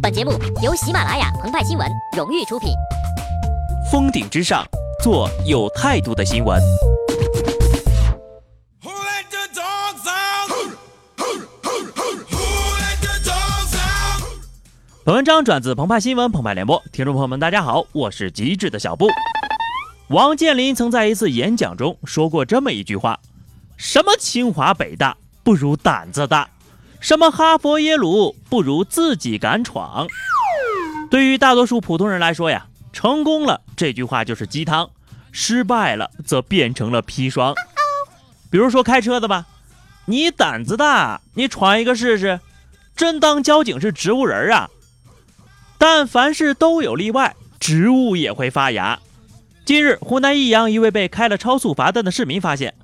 本节目由喜马拉雅澎湃新闻荣誉出品。峰顶之上，做有态度的新闻。本文章转自澎湃新闻澎湃联播，听众朋友们，大家好，我是机智的小布。王健林曾在一次演讲中说过这么一句话：“什么清华北大不如胆子大，什么哈佛耶鲁不如自己敢闯。”对于大多数普通人来说呀，成功了这句话就是鸡汤，失败了则变成了砒霜。比如说开车的吧，你胆子大，你闯一个试试，真当交警是植物人啊？但凡事都有例外，植物也会发芽。近日，湖南益阳一位被开了超速罚单的市民发现，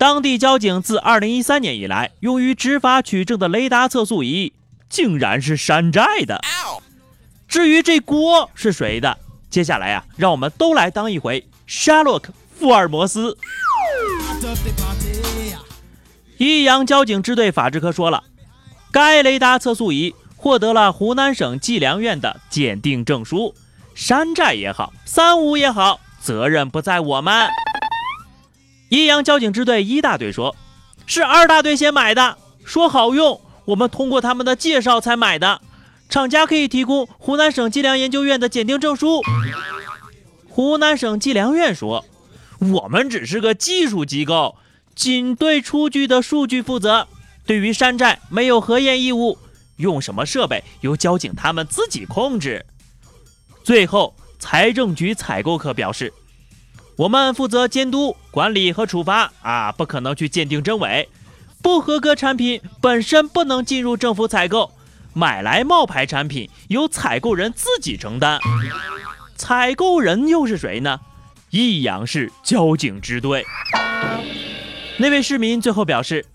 当地交警自2013年以来用于执法取证的雷达测速仪竟然是山寨的。至于这锅是谁的，接下来呀，让我们都来当一回沙洛克·福尔摩斯。益阳交警支队法制科说了，该雷达测速仪。获得了湖南省计量院的鉴定证书，山寨也好，三无也好，责任不在我们。益阳交警支队一大队说，是二大队先买的，说好用，我们通过他们的介绍才买的。厂家可以提供湖南省计量研究院的鉴定证书。湖南省计量院说，我们只是个技术机构，仅对出具的数据负责，对于山寨没有核验义务。用什么设备由交警他们自己控制。最后，财政局采购科表示，我们负责监督管理和处罚啊，不可能去鉴定真伪。不合格产品本身不能进入政府采购，买来冒牌产品由采购人自己承担。采购人又是谁呢？益阳市交警支队。那位市民最后表示，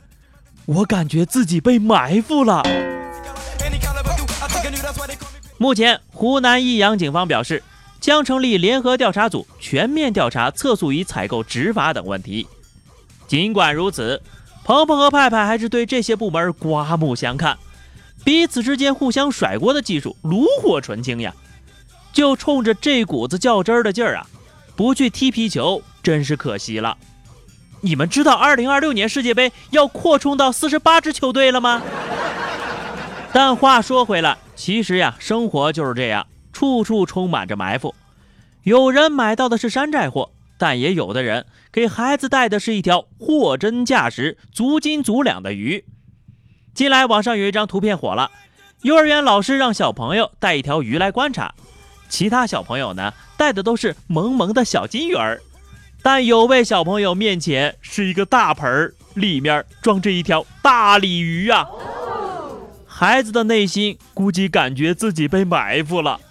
我感觉自己被埋伏了。目前，湖南益阳警方表示，将成立联合调查组，全面调查测速仪采购执法等问题。尽管如此，鹏鹏和派派还是对这些部门刮目相看，彼此之间互相甩锅的技术炉火纯青呀！就冲着这股子较真儿的劲儿啊，不去踢皮球真是可惜了。你们知道2026年世界杯要扩充到48支球队了吗？但话说回来，其实呀，生活就是这样，处处充满着埋伏。有人买到的是山寨货，但也有的人给孩子带的是一条货真价实、足斤足两的鱼。近来网上有一张图片火了，幼儿园老师让小朋友带一条鱼来观察，其他小朋友呢带的都是萌萌的小金鱼儿，但有位小朋友面前是一个大盆儿，里面装着一条大鲤鱼啊。孩子的内心估计感觉自己被埋伏了。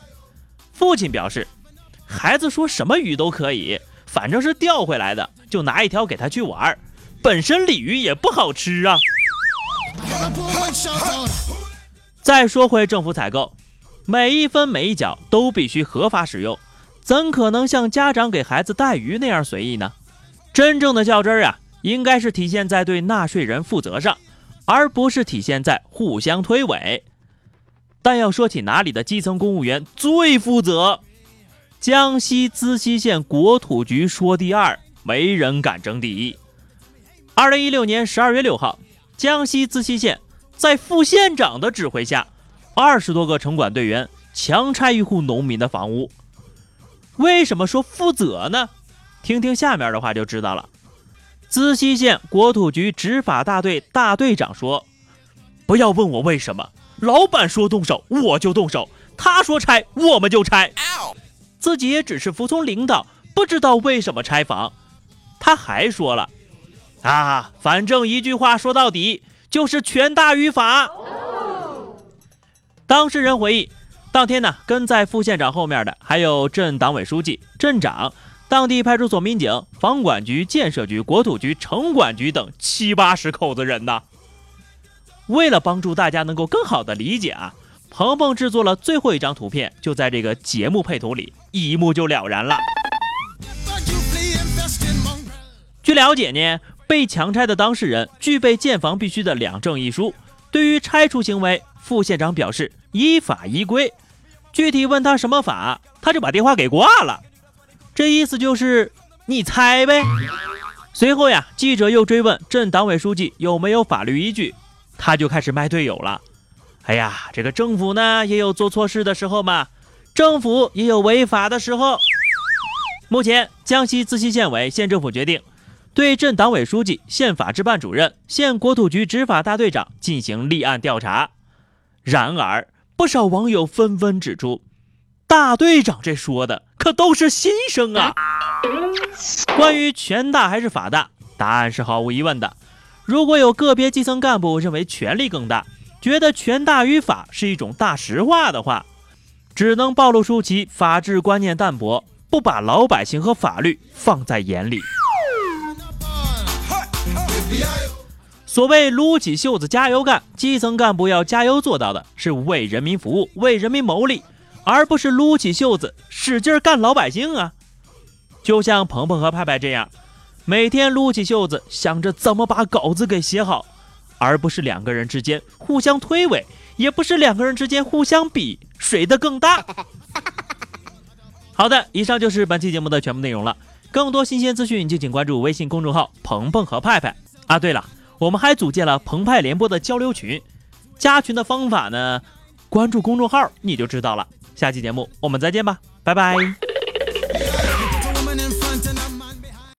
父亲表示，孩子说什么鱼都可以，反正是钓回来的，就拿一条给他去玩。本身鲤鱼也不好吃啊。再说回政府采购，每一分每一角都必须合法使用，怎可能像家长给孩子带鱼那样随意呢？真正的较真儿啊，应该是体现在对纳税人负责上。而不是体现在互相推诿。但要说起哪里的基层公务员最负责，江西资溪县国土局说第二，没人敢争第一。二零一六年十二月六号，江西资溪县在副县长的指挥下，二十多个城管队员强拆一户农民的房屋。为什么说负责呢？听听下面的话就知道了。资溪县国土局执法大队大队长说：“不要问我为什么，老板说动手我就动手，他说拆我们就拆，自己也只是服从领导，不知道为什么拆房。”他还说了：“啊，反正一句话说到底，就是权大于法。”当事人回忆，当天呢，跟在副县长后面的还有镇党委书记、镇长。当地派出所民警、房管局、建设局、国土局、城管局等七八十口子人呢。为了帮助大家能够更好的理解啊，鹏鹏制作了最后一张图片，就在这个节目配图里，一目就了然了。据了解呢，被强拆的当事人具备建房必须的两证一书，对于拆除行为，副县长表示依法依规。具体问他什么法，他就把电话给挂了。这意思就是你猜呗。随后呀，记者又追问镇党委书记有没有法律依据，他就开始卖队友了。哎呀，这个政府呢也有做错事的时候嘛，政府也有违法的时候。目前，江西自溪县委县政府决定对镇党委书记、县法制办主任、县国土局执法大队长进行立案调查。然而，不少网友纷纷指出，大队长这说的可都是心声啊。关于权大还是法大，答案是毫无疑问的。如果有个别基层干部认为权力更大，觉得权大于法是一种大实话的话，只能暴露出其法治观念淡薄，不把老百姓和法律放在眼里。所谓撸起袖子加油干，基层干部要加油做到的是为人民服务、为人民谋利，而不是撸起袖子使劲干老百姓啊！就像鹏鹏和派派这样，每天撸起袖子想着怎么把稿子给写好，而不是两个人之间互相推诿，也不是两个人之间互相比谁的更大。好的，以上就是本期节目的全部内容了。更多新鲜资讯，就请关注微信公众号“鹏鹏和派派”啊。对了。我们还组建了澎湃联播的交流群，加群的方法呢？关注公众号你就知道了。下期节目我们再见吧，拜拜。